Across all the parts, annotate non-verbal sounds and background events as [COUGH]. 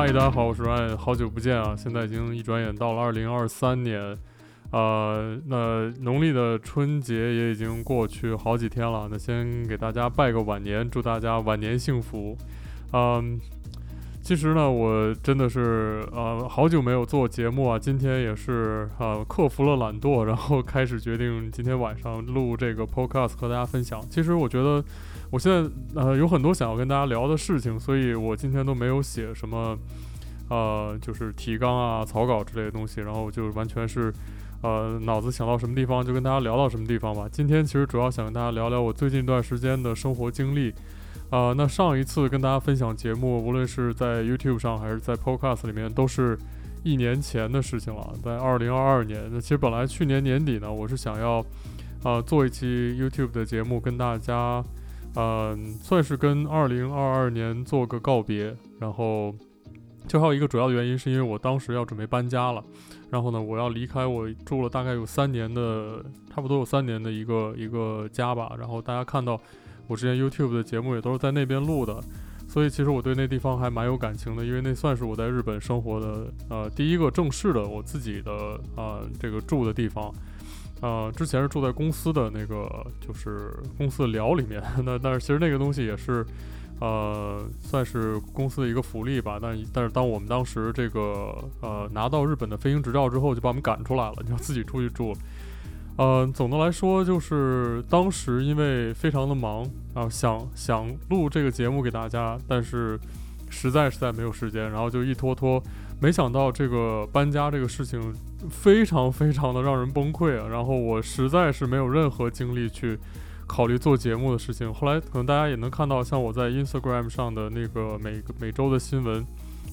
嗨，大家好，我是 Ryan，好久不见啊！现在已经一转眼到了二零二三年，呃，那农历的春节也已经过去好几天了。那先给大家拜个晚年，祝大家晚年幸福。嗯，其实呢，我真的是呃好久没有做节目啊，今天也是呃克服了懒惰，然后开始决定今天晚上录这个 podcast 和大家分享。其实我觉得。我现在呃有很多想要跟大家聊的事情，所以我今天都没有写什么，呃，就是提纲啊、草稿之类的东西，然后就完全是，呃，脑子想到什么地方就跟大家聊到什么地方吧。今天其实主要想跟大家聊聊我最近一段时间的生活经历，啊、呃，那上一次跟大家分享节目，无论是在 YouTube 上还是在 Podcast 里面，都是一年前的事情了，在二零二二年。那其实本来去年年底呢，我是想要，呃，做一期 YouTube 的节目跟大家。嗯，算是跟二零二二年做个告别，然后就还有一个主要的原因，是因为我当时要准备搬家了，然后呢，我要离开我住了大概有三年的，差不多有三年的一个一个家吧。然后大家看到我之前 YouTube 的节目也都是在那边录的，所以其实我对那地方还蛮有感情的，因为那算是我在日本生活的呃第一个正式的我自己的呃这个住的地方。呃，之前是住在公司的那个，就是公司的寮里面。[LAUGHS] 那但是其实那个东西也是，呃，算是公司的一个福利吧。但但是当我们当时这个呃拿到日本的飞行执照之后，就把我们赶出来了，就自己出去住。呃，总的来说就是当时因为非常的忙啊，呃，想想录这个节目给大家，但是实在实在没有时间，然后就一拖拖。没想到这个搬家这个事情非常非常的让人崩溃啊！然后我实在是没有任何精力去考虑做节目的事情。后来可能大家也能看到，像我在 Instagram 上的那个每每周的新闻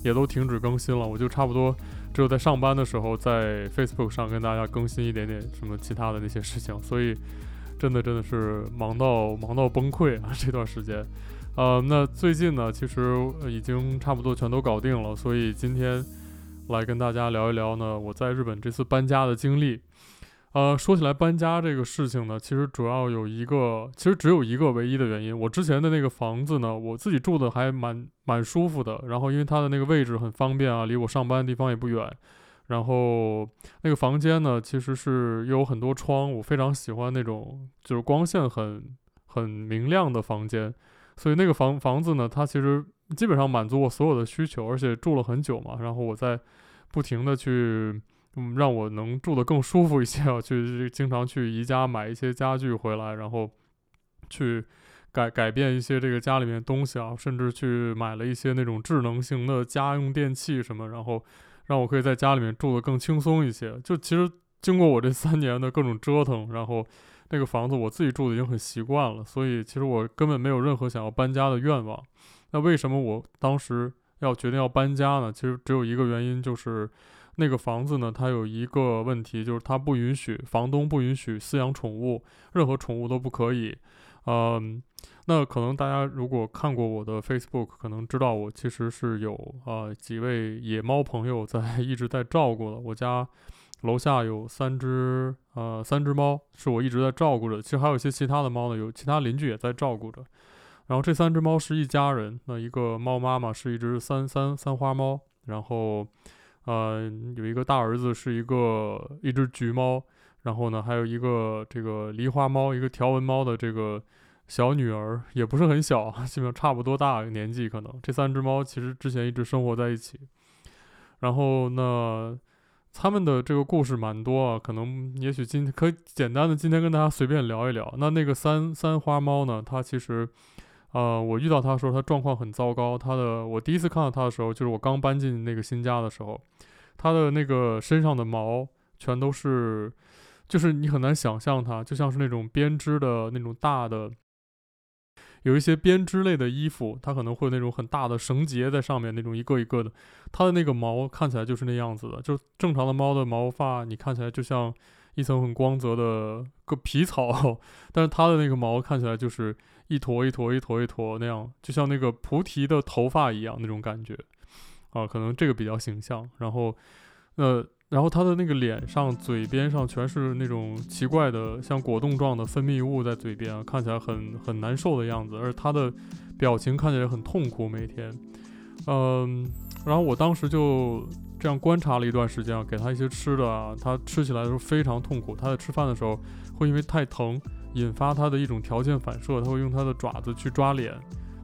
也都停止更新了。我就差不多只有在上班的时候在 Facebook 上跟大家更新一点点什么其他的那些事情。所以真的真的是忙到忙到崩溃啊！这段时间。呃，那最近呢，其实已经差不多全都搞定了，所以今天来跟大家聊一聊呢，我在日本这次搬家的经历。呃，说起来搬家这个事情呢，其实主要有一个，其实只有一个唯一的原因。我之前的那个房子呢，我自己住的还蛮蛮舒服的，然后因为它的那个位置很方便啊，离我上班的地方也不远，然后那个房间呢，其实是有很多窗，我非常喜欢那种就是光线很很明亮的房间。所以那个房房子呢，它其实基本上满足我所有的需求，而且住了很久嘛。然后我在不停的去，嗯，让我能住得更舒服一些啊，去经常去宜家买一些家具回来，然后去改改变一些这个家里面东西啊，甚至去买了一些那种智能型的家用电器什么，然后让我可以在家里面住得更轻松一些。就其实经过我这三年的各种折腾，然后。那个房子我自己住的已经很习惯了，所以其实我根本没有任何想要搬家的愿望。那为什么我当时要决定要搬家呢？其实只有一个原因，就是那个房子呢，它有一个问题，就是它不允许房东不允许饲养宠物，任何宠物都不可以。嗯，那可能大家如果看过我的 Facebook，可能知道我其实是有啊、呃、几位野猫朋友在 [LAUGHS] 一直在照顾的。我家。楼下有三只，呃，三只猫是我一直在照顾着。其实还有一些其他的猫呢，有其他邻居也在照顾着。然后这三只猫是一家人。那一个猫妈妈是一只三三三花猫，然后，呃，有一个大儿子是一个一只橘猫，然后呢，还有一个这个狸花猫，一个条纹猫的这个小女儿，也不是很小，[LAUGHS] 基本上差不多大年纪可能。这三只猫其实之前一直生活在一起。然后呢，他们的这个故事蛮多啊，可能也许今天可以简单的今天跟大家随便聊一聊。那那个三三花猫呢，它其实，呃，我遇到它的时候，它状况很糟糕。它的我第一次看到它的时候，就是我刚搬进那个新家的时候，它的那个身上的毛全都是，就是你很难想象它，就像是那种编织的那种大的。有一些编织类的衣服，它可能会有那种很大的绳结在上面，那种一个一个的，它的那个毛看起来就是那样子的。就正常的猫的毛发，你看起来就像一层很光泽的个皮草，但是它的那个毛看起来就是一坨一坨一坨一坨那样，就像那个菩提的头发一样那种感觉啊，可能这个比较形象。然后，呃。然后他的那个脸上、嘴边上全是那种奇怪的，像果冻状的分泌物在嘴边，看起来很很难受的样子。而他的表情看起来很痛苦，每天，嗯，然后我当时就这样观察了一段时间啊，给他一些吃的啊，他吃起来的时候非常痛苦。他在吃饭的时候会因为太疼，引发他的一种条件反射，他会用他的爪子去抓脸。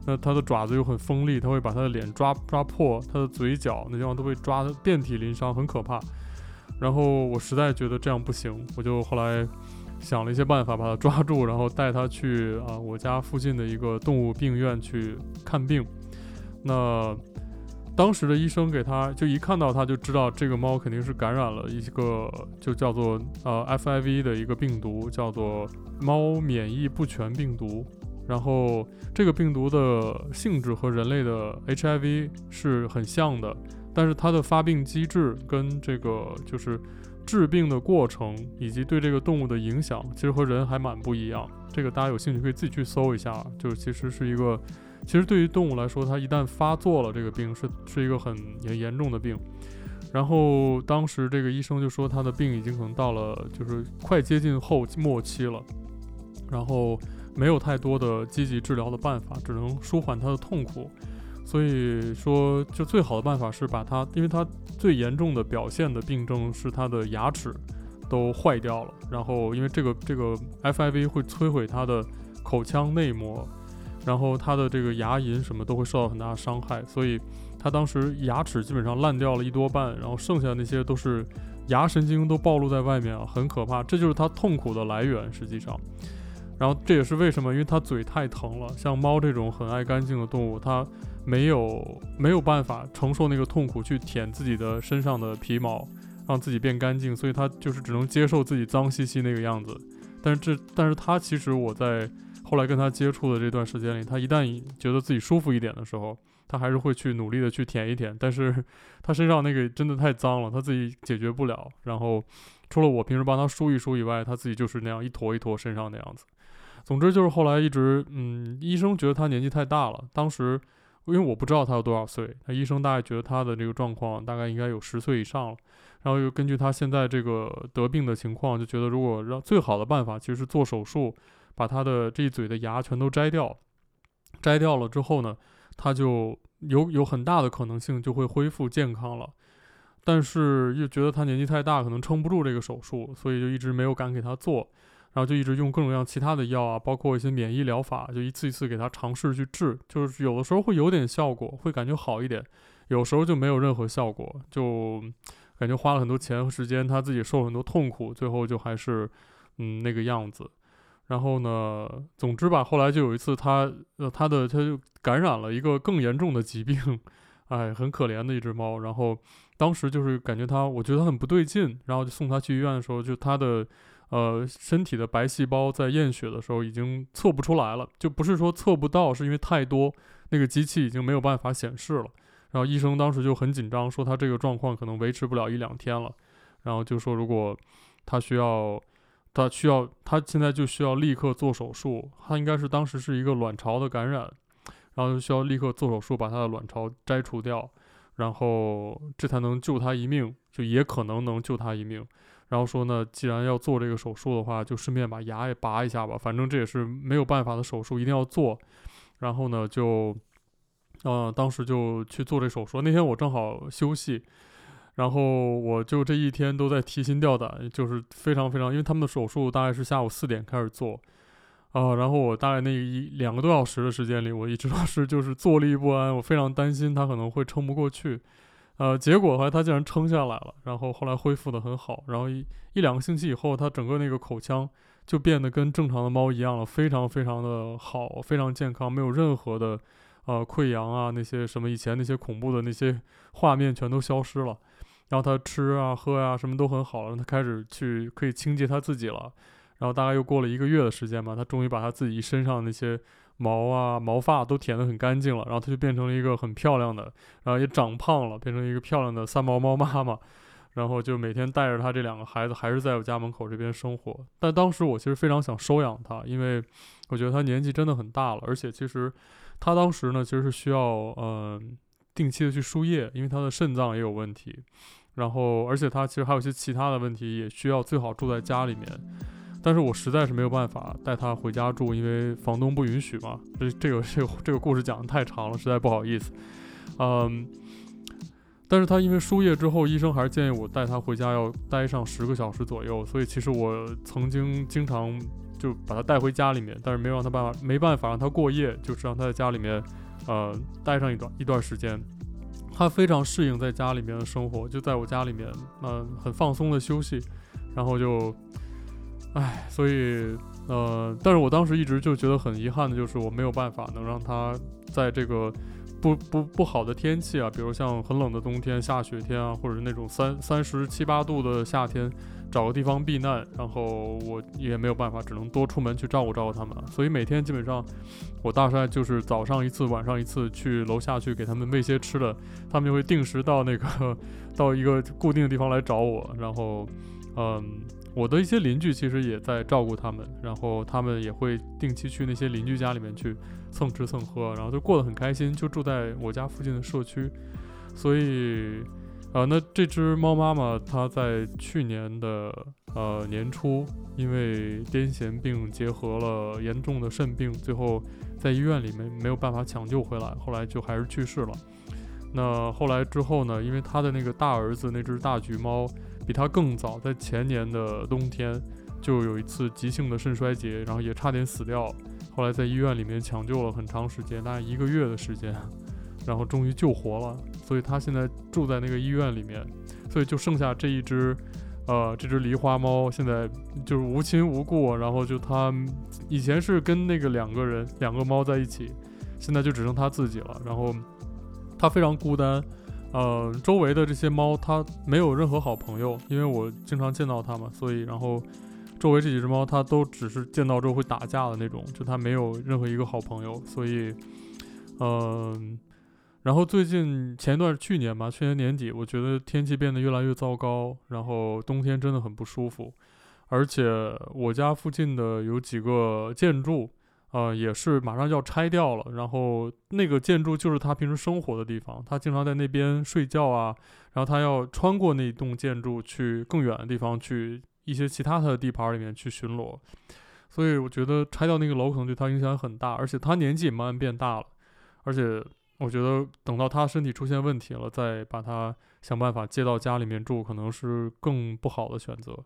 那他的爪子又很锋利，他会把他的脸抓抓破，他的嘴角那地方都被抓得遍体鳞伤，很可怕。然后我实在觉得这样不行，我就后来想了一些办法把它抓住，然后带它去啊我家附近的一个动物病院去看病。那当时的医生给他就一看到他就知道这个猫肯定是感染了一个就叫做呃 FIV 的一个病毒，叫做猫免疫不全病毒。然后这个病毒的性质和人类的 HIV 是很像的，但是它的发病机制跟这个就是致病的过程以及对这个动物的影响，其实和人还蛮不一样。这个大家有兴趣可以自己去搜一下，就是其实是一个，其实对于动物来说，它一旦发作了，这个病是是一个很很严重的病。然后当时这个医生就说他的病已经可能到了就是快接近后末期了，然后。没有太多的积极治疗的办法，只能舒缓他的痛苦。所以说，就最好的办法是把它，因为它最严重的表现的病症是它的牙齿都坏掉了。然后，因为这个这个 FIV 会摧毁它的口腔内膜，然后它的这个牙龈什么都会受到很大的伤害。所以它当时牙齿基本上烂掉了一多半，然后剩下那些都是牙神经都暴露在外面啊，很可怕。这就是它痛苦的来源，实际上。然后这也是为什么，因为它嘴太疼了。像猫这种很爱干净的动物，它没有没有办法承受那个痛苦去舔自己的身上的皮毛，让自己变干净，所以它就是只能接受自己脏兮兮那个样子。但是这，但是它其实我在后来跟它接触的这段时间里，它一旦觉得自己舒服一点的时候，它还是会去努力的去舔一舔。但是它身上那个真的太脏了，它自己解决不了。然后除了我平时帮它梳一梳以外，它自己就是那样一坨一坨身上的样子。总之就是后来一直，嗯，医生觉得他年纪太大了。当时因为我不知道他有多少岁，那医生大概觉得他的这个状况大概应该有十岁以上了。然后又根据他现在这个得病的情况，就觉得如果让最好的办法其实是做手术，把他的这一嘴的牙全都摘掉。摘掉了之后呢，他就有有很大的可能性就会恢复健康了。但是又觉得他年纪太大，可能撑不住这个手术，所以就一直没有敢给他做。然后就一直用各种各样其他的药啊，包括一些免疫疗法，就一次一次给他尝试去治。就是有的时候会有点效果，会感觉好一点；有时候就没有任何效果，就感觉花了很多钱和时间，他自己受了很多痛苦，最后就还是嗯那个样子。然后呢，总之吧，后来就有一次他呃他的他就感染了一个更严重的疾病，哎，很可怜的一只猫。然后当时就是感觉他，我觉得他很不对劲，然后就送他去医院的时候，就他的。呃，身体的白细胞在验血的时候已经测不出来了，就不是说测不到，是因为太多，那个机器已经没有办法显示了。然后医生当时就很紧张，说他这个状况可能维持不了一两天了。然后就说如果他需要，他需要，他现在就需要立刻做手术。他应该是当时是一个卵巢的感染，然后就需要立刻做手术把他的卵巢摘除掉，然后这才能救他一命，就也可能能救他一命。然后说呢，既然要做这个手术的话，就顺便把牙也拔一下吧。反正这也是没有办法的手术，一定要做。然后呢，就，呃，当时就去做这手术。那天我正好休息，然后我就这一天都在提心吊胆，就是非常非常，因为他们的手术大概是下午四点开始做，啊、呃，然后我大概那一两个多小时的时间里，我一直都是就是坐立不安，我非常担心他可能会撑不过去。呃，结果后来他竟然撑下来了，然后后来恢复得很好，然后一一两个星期以后，他整个那个口腔就变得跟正常的猫一样了，非常非常的好，非常健康，没有任何的呃溃疡啊，那些什么以前那些恐怖的那些画面全都消失了，然后他吃啊喝啊什么都很好了，他开始去可以清洁他自己了，然后大概又过了一个月的时间吧，他终于把他自己身上那些。毛啊，毛发都舔得很干净了，然后它就变成了一个很漂亮的，然后也长胖了，变成一个漂亮的三毛猫妈妈，然后就每天带着它这两个孩子，还是在我家门口这边生活。但当时我其实非常想收养它，因为我觉得它年纪真的很大了，而且其实它当时呢，其实是需要嗯、定期的去输液，因为它的肾脏也有问题，然后而且它其实还有一些其他的问题，也需要最好住在家里面。但是我实在是没有办法带他回家住，因为房东不允许嘛。这这个这个这个故事讲得太长了，实在不好意思。嗯，但是他因为输液之后，医生还是建议我带他回家，要待上十个小时左右。所以其实我曾经经常就把他带回家里面，但是没有让他办法，没办法让他过夜，就是让他在家里面，呃，待上一段一段时间。他非常适应在家里面的生活，就在我家里面，嗯、很放松的休息，然后就，唉，所以，呃，但是我当时一直就觉得很遗憾的就是我没有办法能让他在这个。不不不好的天气啊，比如像很冷的冬天、下雪天啊，或者是那种三三十七八度的夏天，找个地方避难，然后我也没有办法，只能多出门去照顾照顾他们。所以每天基本上，我大概就是早上一次，晚上一次去楼下去给他们喂些吃的，他们就会定时到那个 [LAUGHS] 到一个固定的地方来找我，然后，嗯。我的一些邻居其实也在照顾他们，然后他们也会定期去那些邻居家里面去蹭吃蹭喝，然后就过得很开心，就住在我家附近的社区。所以，呃，那这只猫妈妈它在去年的呃年初，因为癫痫病结合了严重的肾病，最后在医院里面没有办法抢救回来，后来就还是去世了。那后来之后呢，因为他的那个大儿子那只大橘猫。比他更早，在前年的冬天就有一次急性的肾衰竭，然后也差点死掉。后来在医院里面抢救了很长时间，大概一个月的时间，[LAUGHS] 然后终于救活了。所以他现在住在那个医院里面，所以就剩下这一只，呃，这只狸花猫现在就是无亲无故。然后就他以前是跟那个两个人两个猫在一起，现在就只剩他自己了。然后他非常孤单。呃，周围的这些猫，它没有任何好朋友，因为我经常见到它嘛，所以然后周围这几只猫，它都只是见到之后会打架的那种，就它没有任何一个好朋友，所以，嗯、呃，然后最近前一段去年吧，去年年底，我觉得天气变得越来越糟糕，然后冬天真的很不舒服，而且我家附近的有几个建筑。呃，也是马上就要拆掉了，然后那个建筑就是他平时生活的地方，他经常在那边睡觉啊，然后他要穿过那栋建筑去更远的地方，去一些其他的地盘里面去巡逻，所以我觉得拆掉那个楼可能对他影响很大，而且他年纪也慢慢变大了，而且我觉得等到他身体出现问题了，再把他想办法接到家里面住，可能是更不好的选择。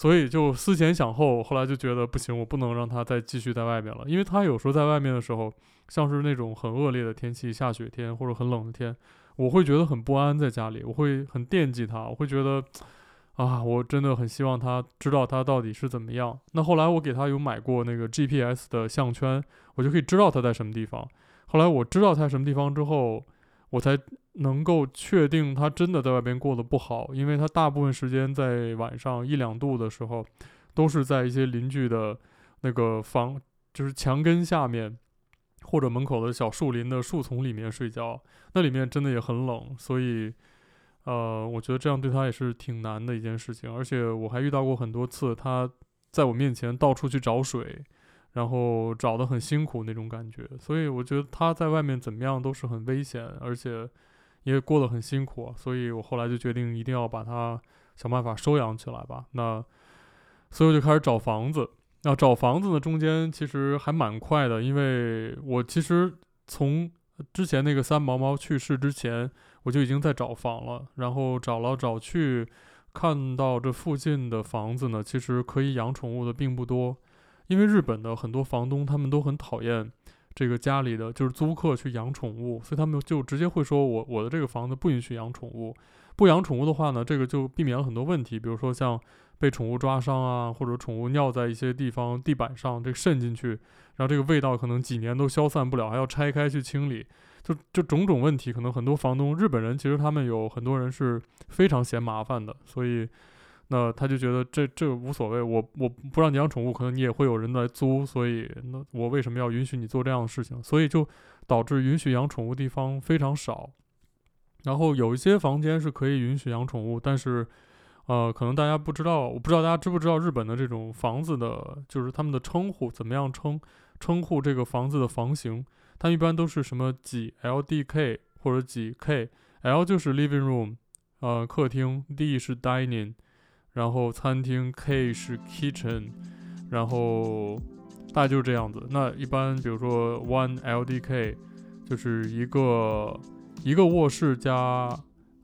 所以就思前想后，后来就觉得不行，我不能让他再继续在外面了。因为他有时候在外面的时候，像是那种很恶劣的天气，下雪天或者很冷的天，我会觉得很不安在家里，我会很惦记他，我会觉得啊，我真的很希望他知道他到底是怎么样。那后来我给他有买过那个 GPS 的项圈，我就可以知道他在什么地方。后来我知道他在什么地方之后，我才。能够确定他真的在外边过得不好，因为他大部分时间在晚上一两度的时候，都是在一些邻居的那个房，就是墙根下面，或者门口的小树林的树丛里面睡觉。那里面真的也很冷，所以，呃，我觉得这样对他也是挺难的一件事情。而且我还遇到过很多次，他在我面前到处去找水。然后找的很辛苦那种感觉，所以我觉得他在外面怎么样都是很危险，而且也过得很辛苦，所以我后来就决定一定要把他想办法收养起来吧。那所以我就开始找房子。那找房子呢，中间其实还蛮快的，因为我其实从之前那个三毛猫去世之前，我就已经在找房了。然后找来找去，看到这附近的房子呢，其实可以养宠物的并不多。因为日本的很多房东他们都很讨厌这个家里的就是租客去养宠物，所以他们就直接会说，我我的这个房子不允许养宠物。不养宠物的话呢，这个就避免了很多问题，比如说像被宠物抓伤啊，或者宠物尿在一些地方地板上，这个渗进去，然后这个味道可能几年都消散不了，还要拆开去清理，就就种种问题，可能很多房东日本人其实他们有很多人是非常嫌麻烦的，所以。那他就觉得这这无所谓，我我不让你养宠物，可能你也会有人来租，所以那我为什么要允许你做这样的事情？所以就导致允许养宠物地方非常少。然后有一些房间是可以允许养宠物，但是呃，可能大家不知道，我不知道大家知不知道日本的这种房子的，就是他们的称呼怎么样称称呼这个房子的房型？它一般都是什么几 LDK 或者几 K，L 就是 living room，呃，客厅，D 是 dining。然后餐厅 K 是 kitchen，然后大概就是这样子。那一般比如说 one LDK，就是一个一个卧室加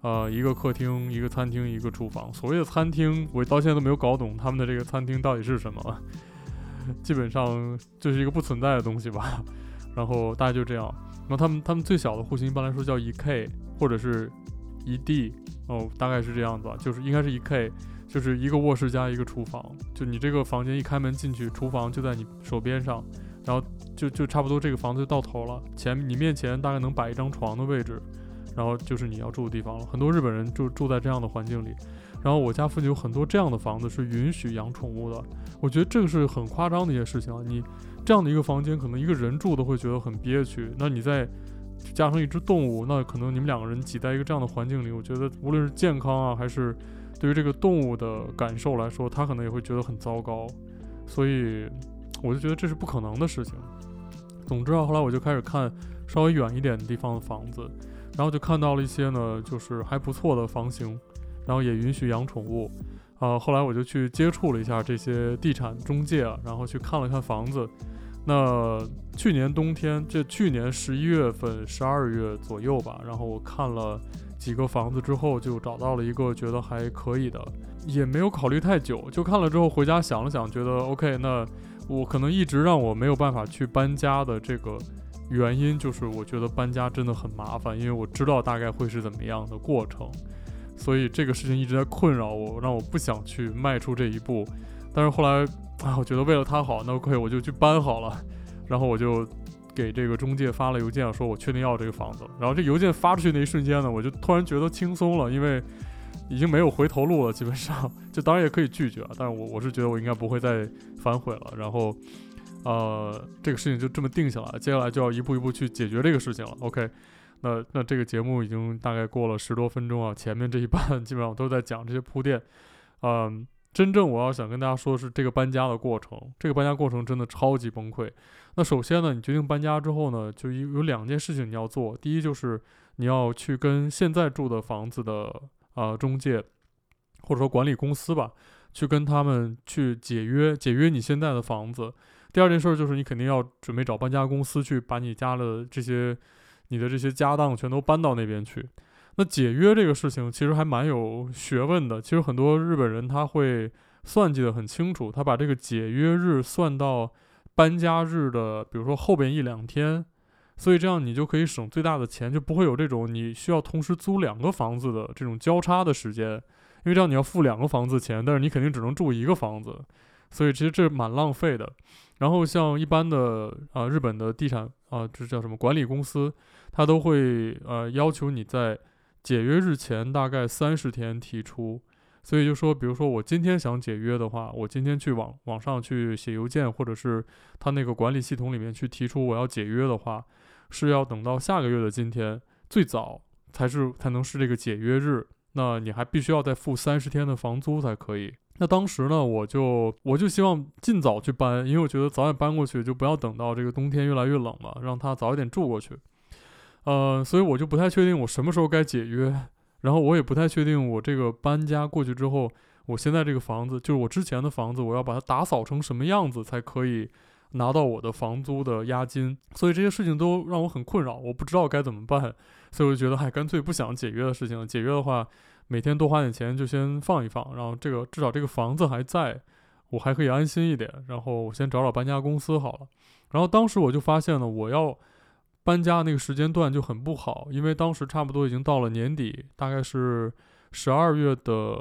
呃，一个客厅，一个餐厅，一个厨房。所谓的餐厅，我到现在都没有搞懂他们的这个餐厅到底是什么，[LAUGHS] 基本上就是一个不存在的东西吧。然后大概就这样。那他们他们最小的户型一般来说叫一 K 或者是一 D 哦，大概是这样子，就是应该是一 K，就是一个卧室加一个厨房。就你这个房间一开门进去，厨房就在你手边上，然后就就差不多这个房子就到头了。前你面前大概能摆一张床的位置。然后就是你要住的地方了。很多日本人住住在这样的环境里。然后我家附近有很多这样的房子是允许养宠物的。我觉得这个是很夸张的一件事情啊！你这样的一个房间，可能一个人住都会觉得很憋屈。那你再加上一只动物，那可能你们两个人挤在一个这样的环境里，我觉得无论是健康啊，还是对于这个动物的感受来说，他可能也会觉得很糟糕。所以我就觉得这是不可能的事情。总之啊，后来我就开始看稍微远一点的地方的房子。然后就看到了一些呢，就是还不错的房型，然后也允许养宠物，啊、呃，后来我就去接触了一下这些地产中介，然后去看了看房子。那去年冬天，这去年十一月份、十二月左右吧，然后我看了几个房子之后，就找到了一个觉得还可以的，也没有考虑太久，就看了之后回家想了想，觉得 OK，那我可能一直让我没有办法去搬家的这个。原因就是我觉得搬家真的很麻烦，因为我知道大概会是怎么样的过程，所以这个事情一直在困扰我，让我不想去迈出这一步。但是后来啊，我觉得为了他好，那 OK 我就去搬好了。[LAUGHS] 然后我就给这个中介发了邮件，说我确定要这个房子。然后这邮件发出去那一瞬间呢，我就突然觉得轻松了，因为已经没有回头路了，基本上就当然也可以拒绝，但是我我是觉得我应该不会再反悔了。然后。呃，这个事情就这么定下来，接下来就要一步一步去解决这个事情了。OK，那那这个节目已经大概过了十多分钟啊，前面这一半基本上都在讲这些铺垫。嗯、真正我要想跟大家说的是这个搬家的过程，这个搬家过程真的超级崩溃。那首先呢，你决定搬家之后呢，就有有两件事情你要做，第一就是你要去跟现在住的房子的呃中介或者说管理公司吧，去跟他们去解约，解约你现在的房子。第二件事就是你肯定要准备找搬家公司去把你家的这些、你的这些家当全都搬到那边去。那解约这个事情其实还蛮有学问的。其实很多日本人他会算计得很清楚，他把这个解约日算到搬家日的，比如说后边一两天，所以这样你就可以省最大的钱，就不会有这种你需要同时租两个房子的这种交叉的时间，因为这样你要付两个房子钱，但是你肯定只能住一个房子，所以其实这蛮浪费的。然后像一般的啊、日本的地产啊，这叫什么管理公司，他都会呃要求你在解约日前大概三十天提出。所以就说，比如说我今天想解约的话，我今天去网网上去写邮件，或者是他那个管理系统里面去提出我要解约的话，是要等到下个月的今天最早才是才能是这个解约日。那你还必须要再付三十天的房租才可以。那当时呢，我就我就希望尽早去搬，因为我觉得早点搬过去，就不要等到这个冬天越来越冷了，让他早一点住过去。呃，所以我就不太确定我什么时候该解约，然后我也不太确定我这个搬家过去之后，我现在这个房子就是我之前的房子，我要把它打扫成什么样子才可以拿到我的房租的押金。所以这些事情都让我很困扰，我不知道该怎么办，所以我就觉得，嗨，干脆不想解约的事情。解约的话。每天多花点钱就先放一放，然后这个至少这个房子还在，我还可以安心一点。然后我先找找搬家公司好了。然后当时我就发现了，我要搬家那个时间段就很不好，因为当时差不多已经到了年底，大概是十二月的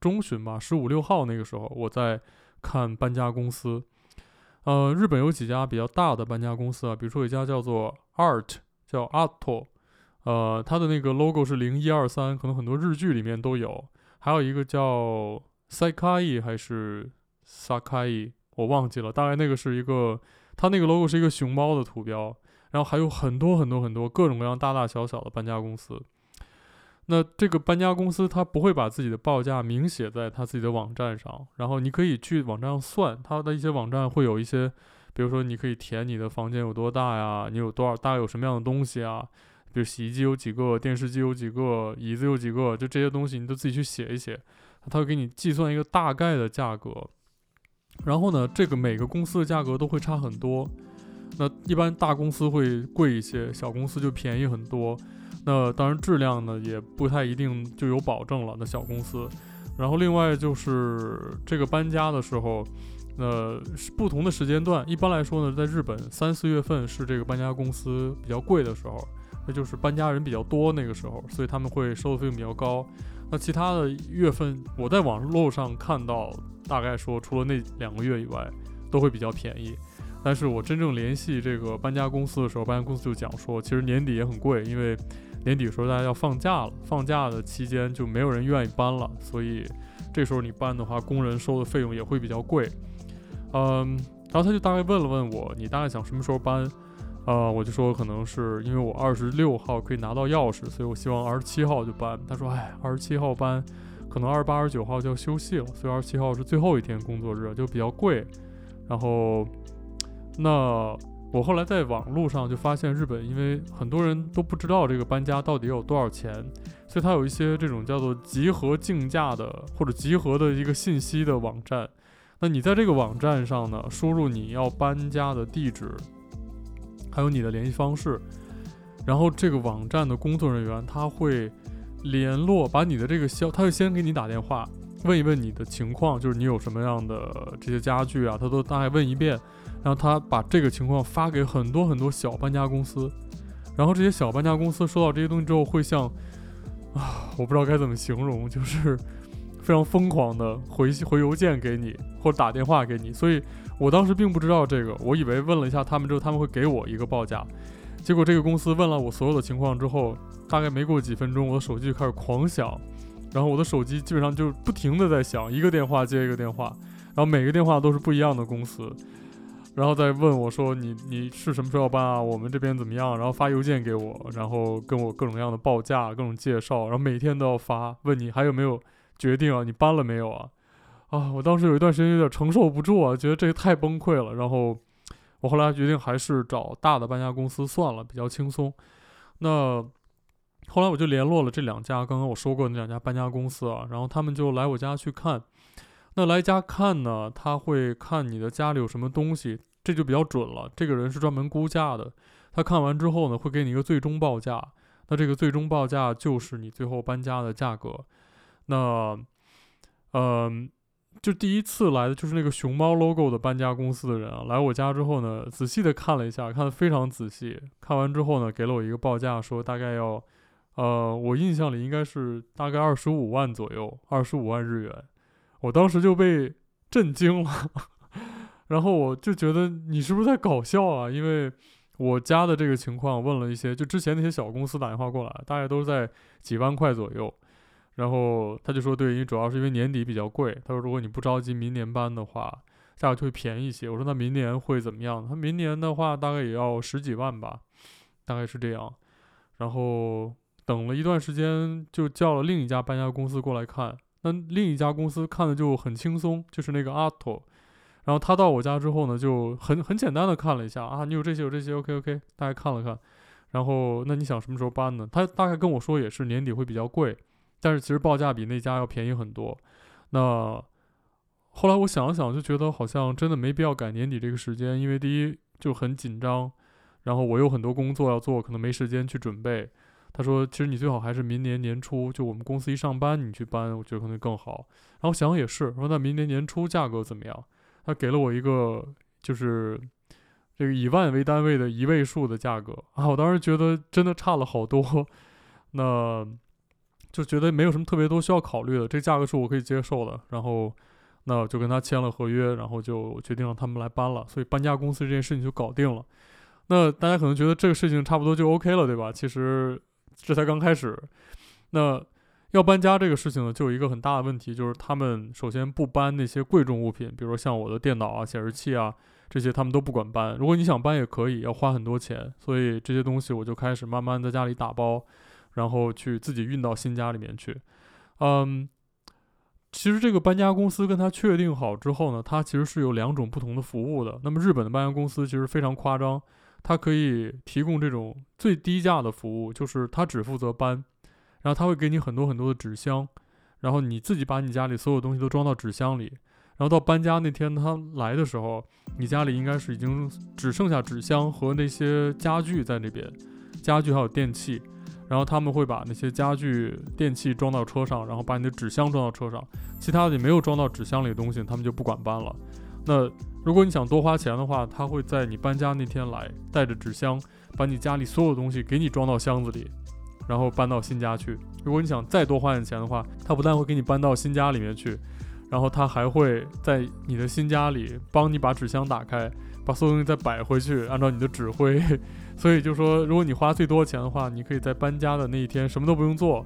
中旬吧，十五六号那个时候我在看搬家公司。呃，日本有几家比较大的搬家公司啊，比如说有一家叫做 Art，叫 Art。呃，它的那个 logo 是零一二三，可能很多日剧里面都有。还有一个叫 Sakai 还是 Sakai，我忘记了。大概那个是一个，它那个 logo 是一个熊猫的图标。然后还有很多很多很多各种各样大大小小的搬家公司。那这个搬家公司它不会把自己的报价明写在它自己的网站上，然后你可以去网站上算，它的一些网站会有一些，比如说你可以填你的房间有多大呀，你有多少，大概有什么样的东西啊。比如洗衣机有几个，电视机有几个，椅子有几个，就这些东西你都自己去写一写，他会给你计算一个大概的价格。然后呢，这个每个公司的价格都会差很多。那一般大公司会贵一些，小公司就便宜很多。那当然质量呢也不太一定就有保证了。那小公司，然后另外就是这个搬家的时候，那不同的时间段，一般来说呢，在日本三四月份是这个搬家公司比较贵的时候，那就是搬家人比较多那个时候，所以他们会收的费用比较高。那其他的月份，我在网络上看到，大概说除了那两个月以外，都会比较便宜。但是我真正联系这个搬家公司的时候，搬家公司就讲说，其实年底也很贵，因为年底的时候大家要放假了，放假的期间就没有人愿意搬了，所以这时候你搬的话，工人收的费用也会比较贵。嗯，然后他就大概问了问我，你大概想什么时候搬？呃，我就说可能是因为我二十六号可以拿到钥匙，所以我希望二十七号就搬。他说，哎，二十七号搬，可能二十八、二十九号就要休息了，所以二十七号是最后一天工作日，就比较贵。然后。那我后来在网络上就发现，日本因为很多人都不知道这个搬家到底有多少钱，所以它有一些这种叫做集合竞价的或者集合的一个信息的网站。那你在这个网站上呢，输入你要搬家的地址，还有你的联系方式，然后这个网站的工作人员他会联络，把你的这个消，他会先给你打电话，问一问你的情况，就是你有什么样的这些家具啊，他都大概问一遍。然后他把这个情况发给很多很多小搬家公司，然后这些小搬家公司收到这些东西之后，会像啊，我不知道该怎么形容，就是非常疯狂的回回邮件给你或者打电话给你。所以我当时并不知道这个，我以为问了一下他们之后，他们会给我一个报价。结果这个公司问了我所有的情况之后，大概没过几分钟，我的手机就开始狂响，然后我的手机基本上就不停的在响，一个电话接一个电话，然后每个电话都是不一样的公司。然后再问我说，你你是什么时候要搬啊？我们这边怎么样？然后发邮件给我，然后跟我各种各样的报价、各种介绍，然后每天都要发，问你还有没有决定啊？你搬了没有啊？啊，我当时有一段时间有点承受不住啊，觉得这个太崩溃了。然后我后来决定还是找大的搬家公司算了，比较轻松。那后来我就联络了这两家，刚刚我说过那两家搬家公司啊，然后他们就来我家去看。那来家看呢，他会看你的家里有什么东西，这就比较准了。这个人是专门估价的，他看完之后呢，会给你一个最终报价。那这个最终报价就是你最后搬家的价格。那，嗯、呃，就第一次来的就是那个熊猫 logo 的搬家公司的人啊，来我家之后呢，仔细的看了一下，看得非常仔细。看完之后呢，给了我一个报价，说大概要，呃，我印象里应该是大概二十五万左右，二十五万日元。我当时就被震惊了，[LAUGHS] 然后我就觉得你是不是在搞笑啊？因为我家的这个情况问了一些，就之前那些小公司打电话过来，大概都是在几万块左右。然后他就说，对，因为主要是因为年底比较贵。他说，如果你不着急明年搬的话，价格就会便宜一些。我说，那明年会怎么样？他明年的话大概也要十几万吧，大概是这样。然后等了一段时间，就叫了另一家搬家公司过来看。那另一家公司看的就很轻松，就是那个阿托，然后他到我家之后呢，就很很简单的看了一下啊，你有这些有这些，OK OK，大概看了看，然后那你想什么时候搬呢？他大概跟我说也是年底会比较贵，但是其实报价比那家要便宜很多。那后来我想了想，就觉得好像真的没必要赶年底这个时间，因为第一就很紧张，然后我有很多工作要做，可能没时间去准备。他说：“其实你最好还是明年年初，就我们公司一上班你去搬，我觉得可能更好。”然后想也是，说那明年年初价格怎么样？他给了我一个就是这个以万为单位的一位数的价格啊！我当时觉得真的差了好多，[LAUGHS] 那就觉得没有什么特别多需要考虑的，这价格是我可以接受的。然后那就跟他签了合约，然后就决定让他们来搬了。所以搬家公司这件事情就搞定了。那大家可能觉得这个事情差不多就 OK 了，对吧？其实。这才刚开始，那要搬家这个事情呢，就有一个很大的问题，就是他们首先不搬那些贵重物品，比如说像我的电脑啊、显示器啊这些，他们都不管搬。如果你想搬也可以，要花很多钱，所以这些东西我就开始慢慢在家里打包，然后去自己运到新家里面去。嗯，其实这个搬家公司跟他确定好之后呢，它其实是有两种不同的服务的。那么日本的搬家公司其实非常夸张。他可以提供这种最低价的服务，就是他只负责搬，然后他会给你很多很多的纸箱，然后你自己把你家里所有东西都装到纸箱里，然后到搬家那天他来的时候，你家里应该是已经只剩下纸箱和那些家具在那边，家具还有电器，然后他们会把那些家具电器装到车上，然后把你的纸箱装到车上，其他的你没有装到纸箱里的东西，他们就不管搬了。那如果你想多花钱的话，他会在你搬家那天来，带着纸箱，把你家里所有东西给你装到箱子里，然后搬到新家去。如果你想再多花点钱的话，他不但会给你搬到新家里面去，然后他还会在你的新家里帮你把纸箱打开，把所有东西再摆回去，按照你的指挥。[LAUGHS] 所以就说，如果你花最多钱的话，你可以在搬家的那一天什么都不用做，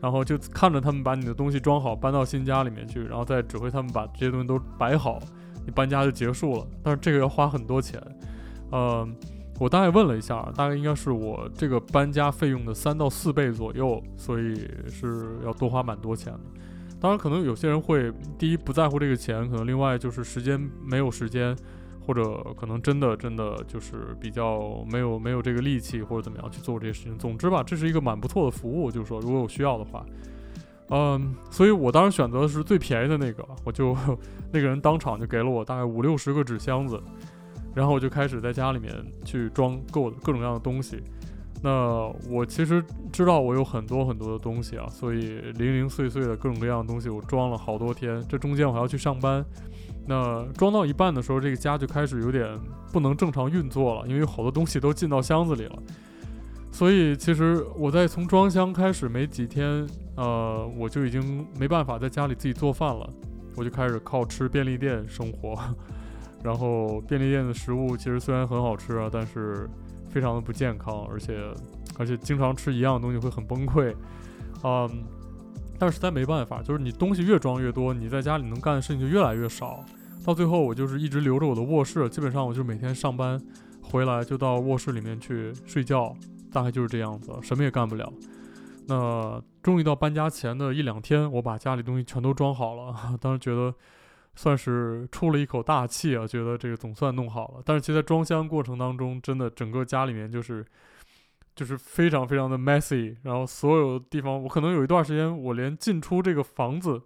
然后就看着他们把你的东西装好，搬到新家里面去，然后再指挥他们把这些东西都摆好，你搬家就结束了。但是这个要花很多钱，呃，我大概问了一下，大概应该是我这个搬家费用的三到四倍左右，所以是要多花蛮多钱的。当然，可能有些人会第一不在乎这个钱，可能另外就是时间没有时间。或者可能真的真的就是比较没有没有这个力气或者怎么样去做这些事情。总之吧，这是一个蛮不错的服务，就是说如果有需要的话，嗯，所以我当时选择的是最便宜的那个，我就那个人当场就给了我大概五六十个纸箱子，然后我就开始在家里面去装购各种各样的东西。那我其实知道我有很多很多的东西啊，所以零零碎碎的各种各样的东西我装了好多天，这中间我还要去上班。那装到一半的时候，这个家就开始有点不能正常运作了，因为有好多东西都进到箱子里了。所以其实我在从装箱开始没几天，呃，我就已经没办法在家里自己做饭了，我就开始靠吃便利店生活。[LAUGHS] 然后便利店的食物其实虽然很好吃啊，但是非常的不健康，而且而且经常吃一样的东西会很崩溃，嗯。但是实在没办法，就是你东西越装越多，你在家里能干的事情就越来越少。到最后，我就是一直留着我的卧室，基本上我就每天上班回来就到卧室里面去睡觉，大概就是这样子，什么也干不了。那终于到搬家前的一两天，我把家里东西全都装好了，[LAUGHS] 当时觉得算是出了一口大气啊，觉得这个总算弄好了。但是其实在装箱过程当中，真的整个家里面就是。就是非常非常的 messy，然后所有地方，我可能有一段时间，我连进出这个房子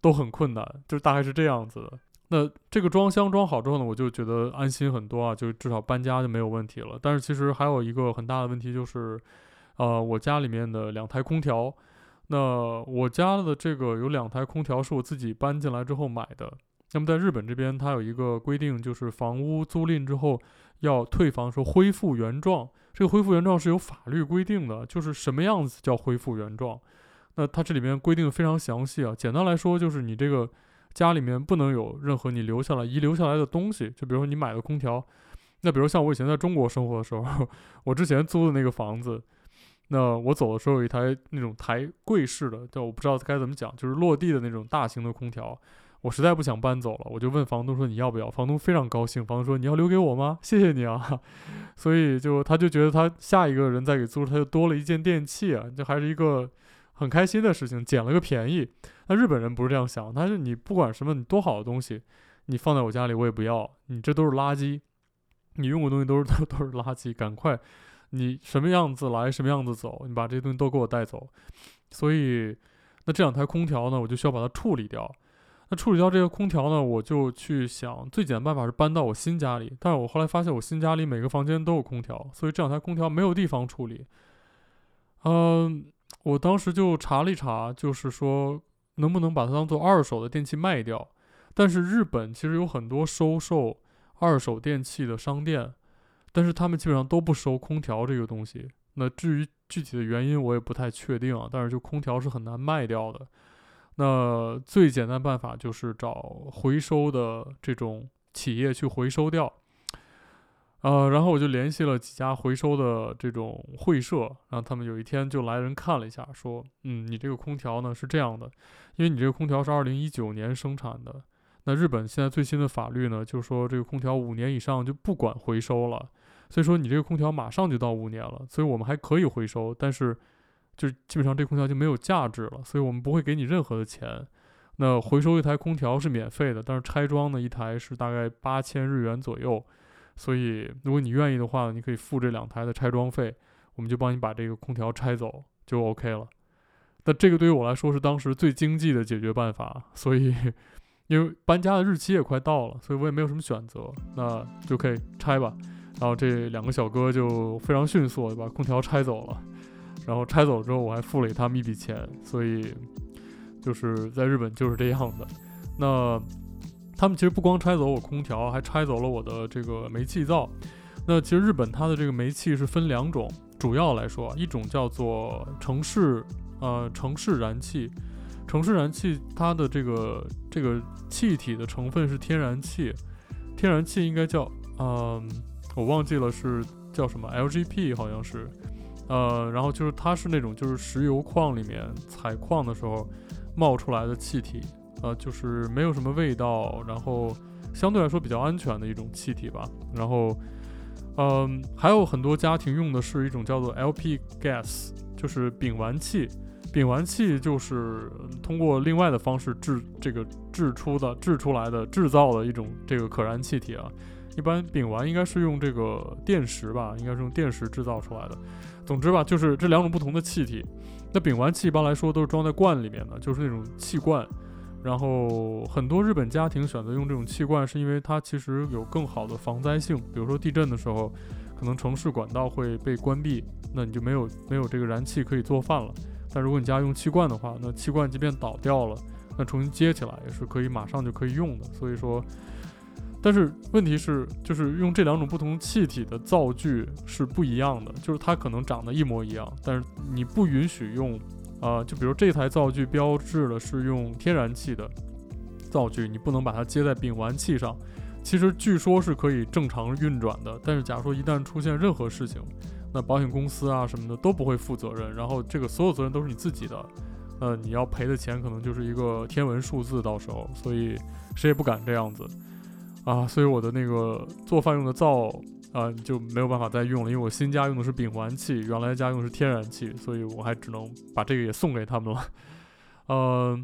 都很困难，就大概是这样子的。那这个装箱装好之后呢，我就觉得安心很多啊，就至少搬家就没有问题了。但是其实还有一个很大的问题就是，呃，我家里面的两台空调，那我家的这个有两台空调是我自己搬进来之后买的。那么在日本这边，它有一个规定，就是房屋租赁之后要退房说恢复原状。这个恢复原状是有法律规定的，就是什么样子叫恢复原状。那它这里面规定非常详细啊。简单来说，就是你这个家里面不能有任何你留下来遗留下来的东西。就比如说你买的空调，那比如像我以前在中国生活的时候，[LAUGHS] 我之前租的那个房子，那我走的时候有一台那种台柜式的，叫我不知道该怎么讲，就是落地的那种大型的空调。我实在不想搬走了，我就问房东说，你要不要？房东非常高兴，房东说，你要留给我吗？[LAUGHS] 谢谢你啊。[LAUGHS] 所以就他就觉得他下一个人再给租，他就多了一件电器啊，这还是一个很开心的事情，捡了个便宜。那日本人不是这样想，他是你不管什么你多好的东西，你放在我家里我也不要，你这都是垃圾，你用的东西都是都 [LAUGHS] 都是垃圾，赶快你什么样子来什么样子走，你把这些东西都给我带走。所以那这两台空调呢，我就需要把它处理掉。那处理掉这个空调呢，我就去想最简单办法是搬到我新家里。但是我后来发现我新家里每个房间都有空调，所以这两台空调没有地方处理。嗯，我当时就查了一查，就是说能不能把它当做二手的电器卖掉。但是日本其实有很多收售二手电器的商店，但是他们基本上都不收空调这个东西。那至于具体的原因，我也不太确定啊。但是就空调是很难卖掉的。那最简单办法就是找回收的这种企业去回收掉，呃，然后我就联系了几家回收的这种会社，然后他们有一天就来人看了一下，说，嗯，你这个空调呢是这样的，因为你这个空调是二零一九年生产的，那日本现在最新的法律呢，就是说这个空调五年以上就不管回收了，所以说你这个空调马上就到五年了，所以我们还可以回收，但是。就基本上这空调就没有价值了，所以我们不会给你任何的钱。那回收一台空调是免费的，但是拆装的一台是大概八千日元左右。所以如果你愿意的话，你可以付这两台的拆装费，我们就帮你把这个空调拆走就 OK 了。那这个对于我来说是当时最经济的解决办法。所以因为搬家的日期也快到了，所以我也没有什么选择，那就可以拆吧。然后这两个小哥就非常迅速地把空调拆走了。然后拆走了之后我还付了他们一笔钱，所以就是在日本就是这样的。那他们其实不光拆走我空调，还拆走了我的这个煤气灶。那其实日本它的这个煤气是分两种，主要来说，一种叫做城市呃城市燃气，城市燃气它的这个这个气体的成分是天然气，天然气应该叫嗯、我忘记了是叫什么 LGP 好像是，呃然后就是它是那种就是石油矿里面采矿的时候冒出来的气体，呃就是没有什么味道，然后相对来说比较安全的一种气体吧，然后。嗯，还有很多家庭用的是一种叫做 LP gas，就是丙烷气。丙烷气就是通过另外的方式制这个制出的、制出来的、制造的一种这个可燃气体啊。一般丙烷应该是用这个电石吧，应该是用电石制造出来的。总之吧，就是这两种不同的气体。那丙烷气一般来说都是装在罐里面的，就是那种气罐。然后很多日本家庭选择用这种气罐，是因为它其实有更好的防灾性。比如说地震的时候，可能城市管道会被关闭，那你就没有没有这个燃气可以做饭了。但如果你家用气罐的话，那气罐即便倒掉了，那重新接起来也是可以马上就可以用的。所以说，但是问题是，就是用这两种不同气体的灶具是不一样的，就是它可能长得一模一样，但是你不允许用。啊、就比如这台灶具标志的是用天然气的灶具，你不能把它接在丙烷气上。其实据说是可以正常运转的，但是假如说一旦出现任何事情，那保险公司啊什么的都不会负责任，然后这个所有责任都是你自己的，呃，你要赔的钱可能就是一个天文数字，到时候，所以谁也不敢这样子啊。所以我的那个做饭用的灶。啊、呃，就没有办法再用了，因为我新家用的是丙烷气，原来家用的是天然气，所以我还只能把这个也送给他们了。呃，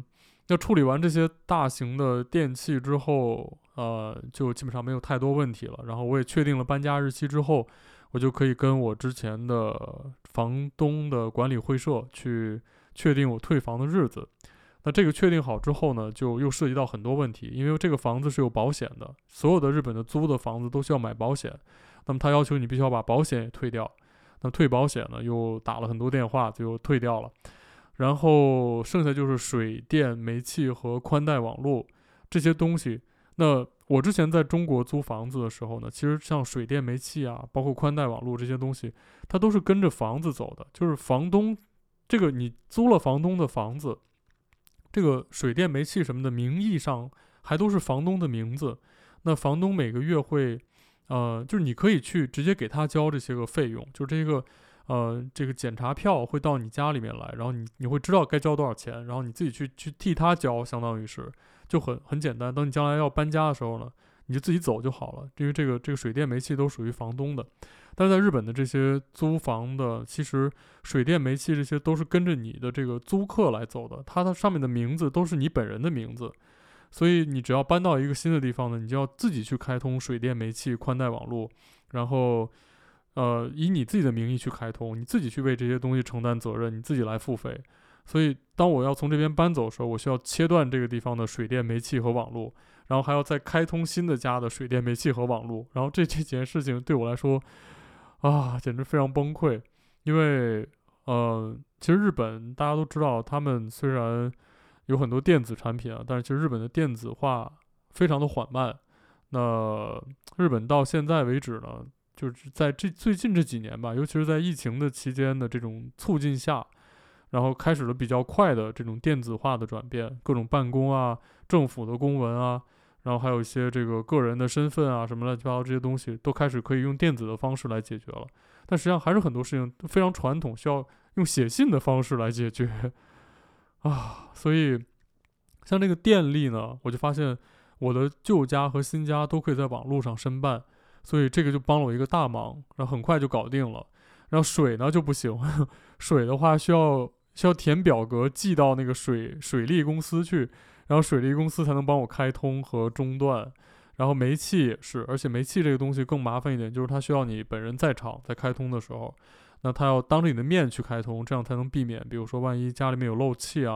要处理完这些大型的电器之后，呃，就基本上没有太多问题了。然后我也确定了搬家日期之后，我就可以跟我之前的房东的管理会社去确定我退房的日子。那这个确定好之后呢，就又涉及到很多问题，因为这个房子是有保险的，所有的日本的租的房子都需要买保险。那么他要求你必须要把保险也退掉，那退保险呢，又打了很多电话，就退掉了。然后剩下就是水电、煤气和宽带网络这些东西。那我之前在中国租房子的时候呢，其实像水电、煤气啊，包括宽带网络这些东西，它都是跟着房子走的。就是房东这个你租了房东的房子，这个水电、煤气什么的，名义上还都是房东的名字。那房东每个月会。呃，就是你可以去直接给他交这些个费用，就这个，呃，这个检查票会到你家里面来，然后你你会知道该交多少钱，然后你自己去去替他交，相当于是就很很简单。等你将来要搬家的时候呢，你就自己走就好了，因为这个这个水电煤气都属于房东的。但是在日本的这些租房的，其实水电煤气这些都是跟着你的这个租客来走的，它的上面的名字都是你本人的名字。所以你只要搬到一个新的地方呢，你就要自己去开通水电煤气宽带网络，然后，呃，以你自己的名义去开通，你自己去为这些东西承担责任，你自己来付费。所以当我要从这边搬走的时候，我需要切断这个地方的水电煤气和网络，然后还要再开通新的家的水电煤气和网络。然后这这件事情对我来说，啊，简直非常崩溃。因为，呃，其实日本大家都知道，他们虽然有很多电子产品啊，但是其实日本的电子化非常的缓慢。那日本到现在为止呢，就是在这最近这几年吧，尤其是在疫情的期间的这种促进下，然后开始了比较快的这种电子化的转变，各种办公啊、政府的公文啊，然后还有一些这个个人的身份啊什么乱七八糟这些东西，都开始可以用电子的方式来解决了。但实际上还是很多事情非常传统，需要用写信的方式来解决。啊，所以像这个电力呢，我就发现我的旧家和新家都可以在网络上申办，所以这个就帮了我一个大忙，然后很快就搞定了。然后水呢就不行，[LAUGHS] 水的话需要需要填表格寄到那个水水利公司去，然后水利公司才能帮我开通和中断。然后煤气也是，而且煤气这个东西更麻烦一点，就是它需要你本人在场在开通的时候。那他要当着你的面去开通，这样才能避免，比如说万一家里面有漏气啊，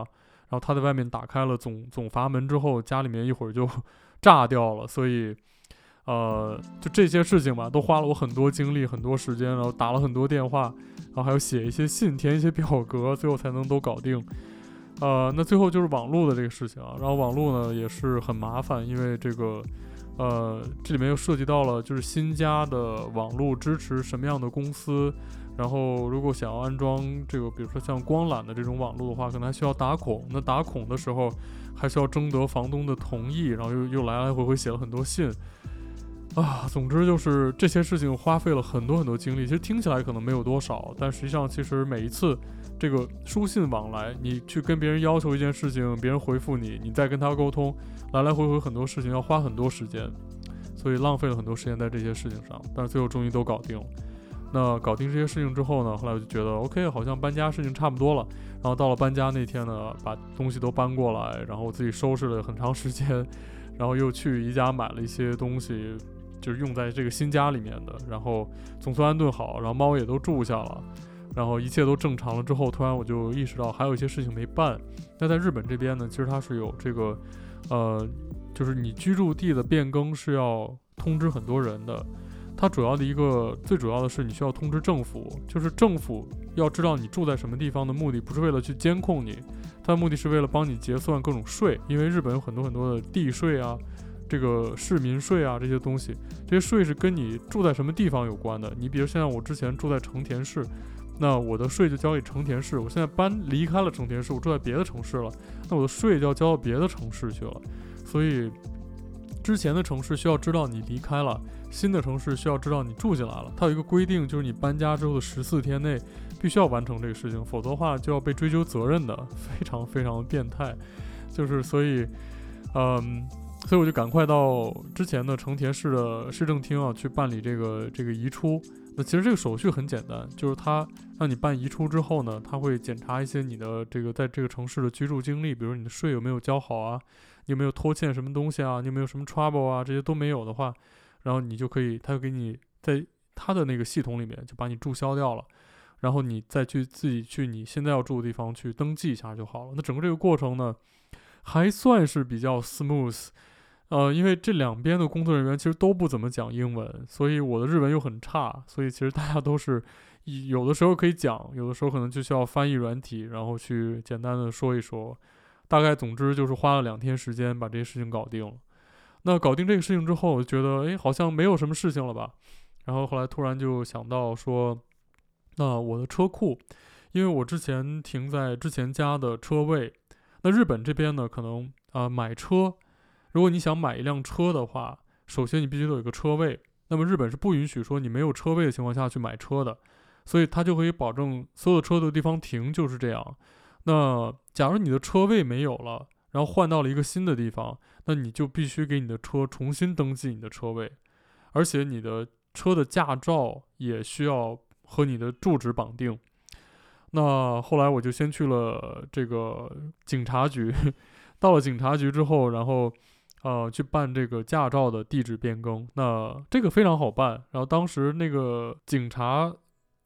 然后他在外面打开了总总阀门之后，家里面一会儿就 [LAUGHS] 炸掉了。所以，呃，就这些事情吧，都花了我很多精力、很多时间，然后打了很多电话，然后还要写一些信、填一些表格，最后才能都搞定。呃，那最后就是网络的这个事情啊，然后网络呢也是很麻烦，因为这个，呃，这里面又涉及到了就是新家的网络支持什么样的公司，然后如果想要安装这个，比如说像光缆的这种网络的话，可能还需要打孔，那打孔的时候还需要征得房东的同意，然后又又来来回回写了很多信。啊，总之就是这些事情花费了很多很多精力。其实听起来可能没有多少，但实际上其实每一次这个书信往来，你去跟别人要求一件事情，别人回复你，你再跟他沟通，来来回回很多事情要花很多时间，所以浪费了很多时间在这些事情上。但是最后终于都搞定了。那搞定这些事情之后呢，后来我就觉得 OK，好像搬家事情差不多了。然后到了搬家那天呢，把东西都搬过来，然后我自己收拾了很长时间，然后又去宜家买了一些东西。就是用在这个新家里面的，然后总算安顿好，然后猫也都住下了，然后一切都正常了之后，突然我就意识到还有一些事情没办。那在日本这边呢，其实它是有这个，呃，就是你居住地的变更是要通知很多人的。它主要的一个最主要的是你需要通知政府，就是政府要知道你住在什么地方的目的不是为了去监控你，它的目的是为了帮你结算各种税，因为日本有很多很多的地税啊。这个市民税啊，这些东西，这些税是跟你住在什么地方有关的。你比如现在我之前住在成田市，那我的税就交给成田市。我现在搬离开了成田市，我住在别的城市了，那我的税就要交到别的城市去了。所以之前的城市需要知道你离开了，新的城市需要知道你住进来了。它有一个规定，就是你搬家之后的十四天内必须要完成这个事情，否则的话就要被追究责任的，非常非常的变态。就是所以，嗯。所以我就赶快到之前的成田市的市政厅啊去办理这个这个移出。那其实这个手续很简单，就是他让你办移出之后呢，他会检查一些你的这个在这个城市的居住经历，比如你的税有没有交好啊，你有没有拖欠什么东西啊，你有没有什么 trouble 啊，这些都没有的话，然后你就可以，他就给你在他的那个系统里面就把你注销掉了，然后你再去自己去你现在要住的地方去登记一下就好了。那整个这个过程呢，还算是比较 smooth。呃，因为这两边的工作人员其实都不怎么讲英文，所以我的日文又很差，所以其实大家都是有的时候可以讲，有的时候可能就需要翻译软体，然后去简单的说一说。大概总之就是花了两天时间把这些事情搞定了。那搞定这个事情之后，我就觉得哎，好像没有什么事情了吧。然后后来突然就想到说，那我的车库，因为我之前停在之前家的车位，那日本这边呢，可能啊、买车。如果你想买一辆车的话，首先你必须得有一个车位。那么日本是不允许说你没有车位的情况下去买车的，所以他就可以保证所有车都有地方停，就是这样。那假如你的车位没有了，然后换到了一个新的地方，那你就必须给你的车重新登记你的车位，而且你的车的驾照也需要和你的住址绑定。那后来我就先去了这个警察局，[LAUGHS] 到了警察局之后，然后。呃，去办这个驾照的地址变更，那这个非常好办。然后当时那个警察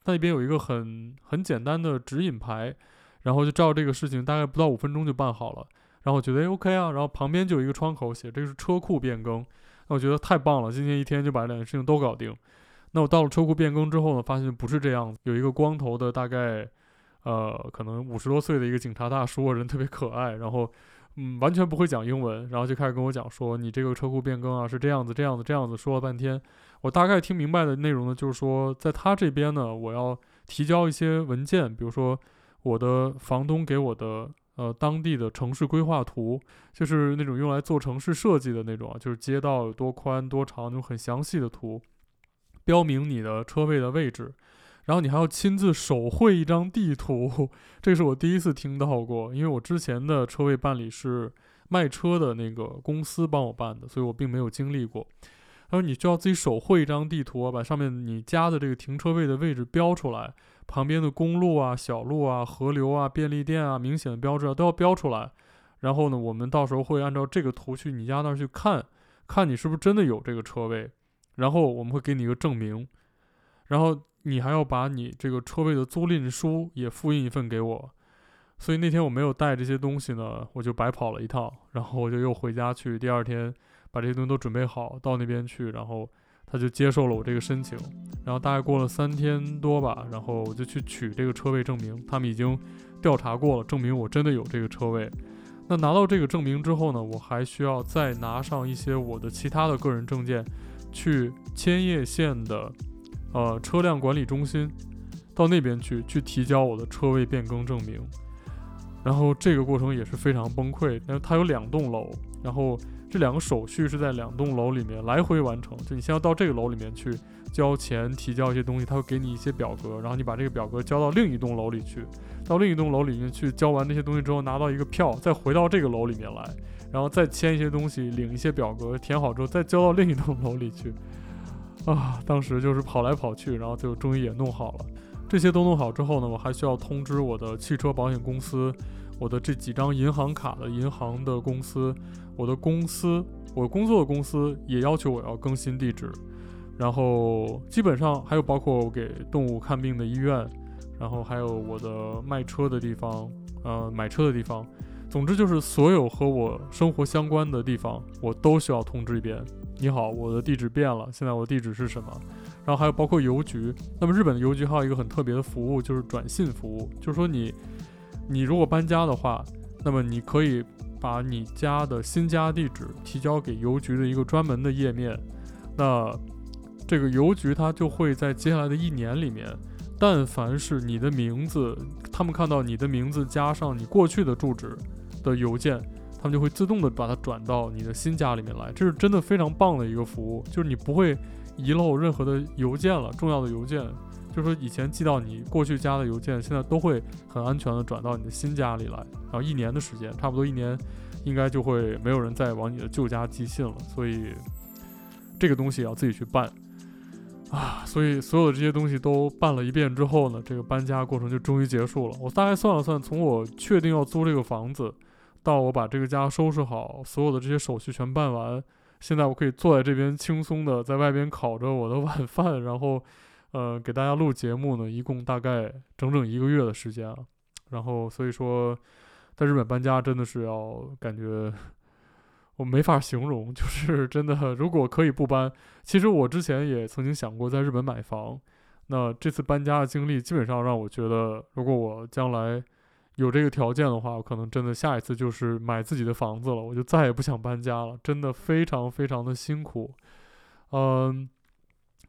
那边有一个很很简单的指引牌，然后就照这个事情，大概不到五分钟就办好了。然后我觉得 OK 啊，然后旁边就有一个窗口写这个是车库变更，那我觉得太棒了，今天一天就把两件事情都搞定。那我到了车库变更之后呢，发现不是这样子，有一个光头的大概呃可能五十多岁的一个警察大叔，人特别可爱，然后。嗯，完全不会讲英文，然后就开始跟我讲说，你这个车库变更啊是这样子，这样子，这样子，说了半天，我大概听明白的内容呢，就是说在他这边呢，我要提交一些文件，比如说我的房东给我的呃当地的城市规划图，就是那种用来做城市设计的那种啊，就是街道有多宽多长那种很详细的图，标明你的车位的位置。然后你还要亲自手绘一张地图，这是我第一次听到过，因为我之前的车位办理是卖车的那个公司帮我办的，所以我并没有经历过。他说你就要自己手绘一张地图，把上面你家的这个停车位的位置标出来，旁边的公路啊、小路啊、河流啊、便利店啊、明显的标志啊都要标出来。然后呢，我们到时候会按照这个图去你家那儿去看，看你是不是真的有这个车位，然后我们会给你一个证明，然后。你还要把你这个车位的租赁书也复印一份给我，所以那天我没有带这些东西呢，我就白跑了一趟，然后我就又回家去，第二天把这些东西都准备好到那边去，然后他就接受了我这个申请。然后大概过了三天多吧，然后我就去取这个车位证明，他们已经调查过了，证明我真的有这个车位。那拿到这个证明之后呢，我还需要再拿上一些我的其他的个人证件，去千叶县的呃车辆管理中心，到那边去去提交我的车位变更证明。然后这个过程也是非常崩溃，因为它有两栋楼，然后这两个手续是在两栋楼里面来回完成，就你先要到这个楼里面去。交钱提交一些东西，他会给你一些表格，然后你把这个表格交到另一栋楼里去，到另一栋楼里面去交完那些东西之后，拿到一个票，再回到这个楼里面来，然后再签一些东西，领一些表格，填好之后再交到另一栋楼里去。啊，当时就是跑来跑去，然后就终于也弄好了。这些都弄好之后呢，我还需要通知我的汽车保险公司，我的这几张银行卡的银行的公司，我的公司，我工作的公司也要求我要更新地址。然后基本上还有包括我给动物看病的医院，然后还有我的卖车的地方，呃，买车的地方，总之就是所有和我生活相关的地方，我都需要通知一遍。你好，我的地址变了，现在我的地址是什么？然后还有包括邮局。那么日本的邮局还有一个很特别的服务，就是转信服务，就是说你，你如果搬家的话，那么你可以把你家的新家地址提交给邮局的一个专门的页面，那。这个邮局它就会在接下来的一年里面，但凡是你的名字，他们看到你的名字加上你过去的住址的邮件，他们就会自动的把它转到你的新家里面来。这是真的非常棒的一个服务，就是你不会遗漏任何的邮件了，重要的邮件，就是说以前寄到你过去家的邮件，现在都会很安全的转到你的新家里来。然后一年的时间，差不多一年，应该就会没有人再往你的旧家寄信了。所以这个东西也要自己去办。啊，所以所有的这些东西都办了一遍之后呢，这个搬家过程就终于结束了。我大概算了算，从我确定要租这个房子，到我把这个家收拾好，所有的这些手续全办完，现在我可以坐在这边轻松的在外边烤着我的 [LAUGHS] 晚饭，然后，呃，给大家录节目呢，一共大概整整一个月的时间啊。然后所以说，在日本搬家真的是要感觉。我没法形容，就是真的。如果可以不搬，其实我之前也曾经想过在日本买房。那这次搬家的经历，基本上让我觉得，如果我将来有这个条件的话，我可能真的下一次就是买自己的房子了。我就再也不想搬家了，真的非常非常的辛苦。嗯，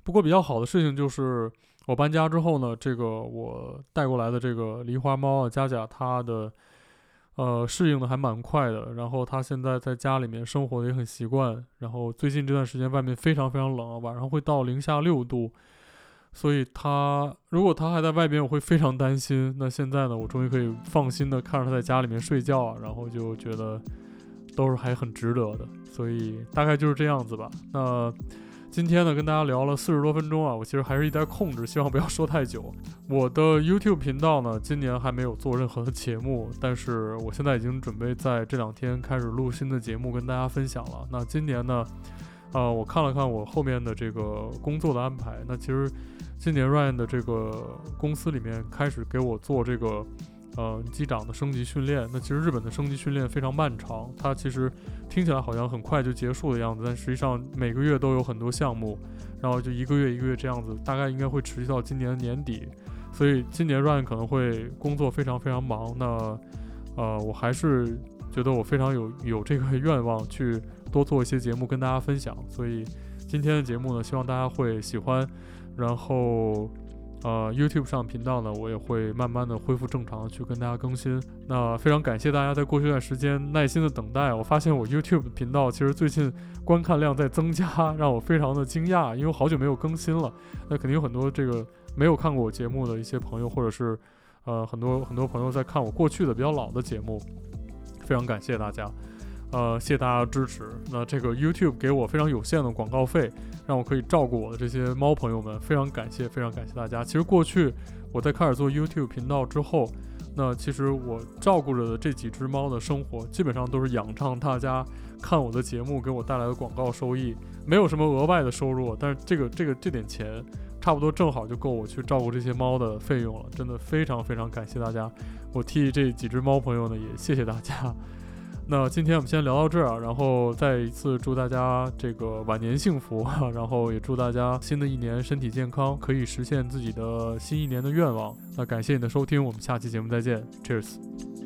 不过比较好的事情就是，我搬家之后呢，这个我带过来的这个狸花猫啊，佳佳，它的。呃，适应的还蛮快的，然后它现在在家里面生活的也很习惯，然后最近这段时间外面非常非常冷，晚上会到零下六度，所以它如果它还在外边，我会非常担心。那现在呢，我终于可以放心的看着它在家里面睡觉，啊然后就觉得都是还很值得的，所以大概就是这样子吧。那。今天呢，跟大家聊了四十多分钟啊，我其实还是一直在控制，希望不要说太久。我的 YouTube 频道呢，今年还没有做任何的节目，但是我现在已经准备在这两天开始录新的节目跟大家分享了。那今年呢，呃，我看了看我后面的这个工作的安排，那其实今年 Ryan 的这个公司里面开始给我做这个。呃，机长的升级训练，那其实日本的升级训练非常漫长，它其实听起来好像很快就结束的样子，但实际上每个月都有很多项目，然后就一个月一个月这样子，大概应该会持续到今年年底，所以今年 Ryan 可能会工作非常非常忙。那呃，我还是觉得我非常有有这个 [LAUGHS] 愿望去多做一些节目跟大家分享，所以今天的节目呢，希望大家会喜欢，然后。呃，YouTube 上频道呢，我也会慢慢的恢复正常，去跟大家更新。那非常感谢大家在过去一段时间耐心的等待。我发现我 YouTube 频道其实最近观看量在增加，让我非常的惊讶，因为好久没有更新了。那肯定有很多这个没有看过我节目的一些朋友，或者是呃很多很多朋友在看我过去的比较老的节目，非常感谢大家。呃，谢谢大家的支持。那这个 YouTube 给我非常有限的广告费，让我可以照顾我的这些猫朋友们，非常感谢，非常感谢大家。其实过去我在开始做 YouTube 频道之后，那其实我照顾着的这几只猫的生活，基本上都是仰仗大家看我的节目给我带来的广告收益，没有什么额外的收入，但是这个这个这点钱，差不多正好就够我去照顾这些猫的费用了。真的非常非常感谢大家，我替这几只猫朋友呢也谢谢大家。那今天我们先聊到这儿，然后再一次祝大家这个晚年幸福，然后也祝大家新的一年身体健康，可以实现自己的新一年的愿望。那感谢你的收听，我们下期节目再见，Cheers。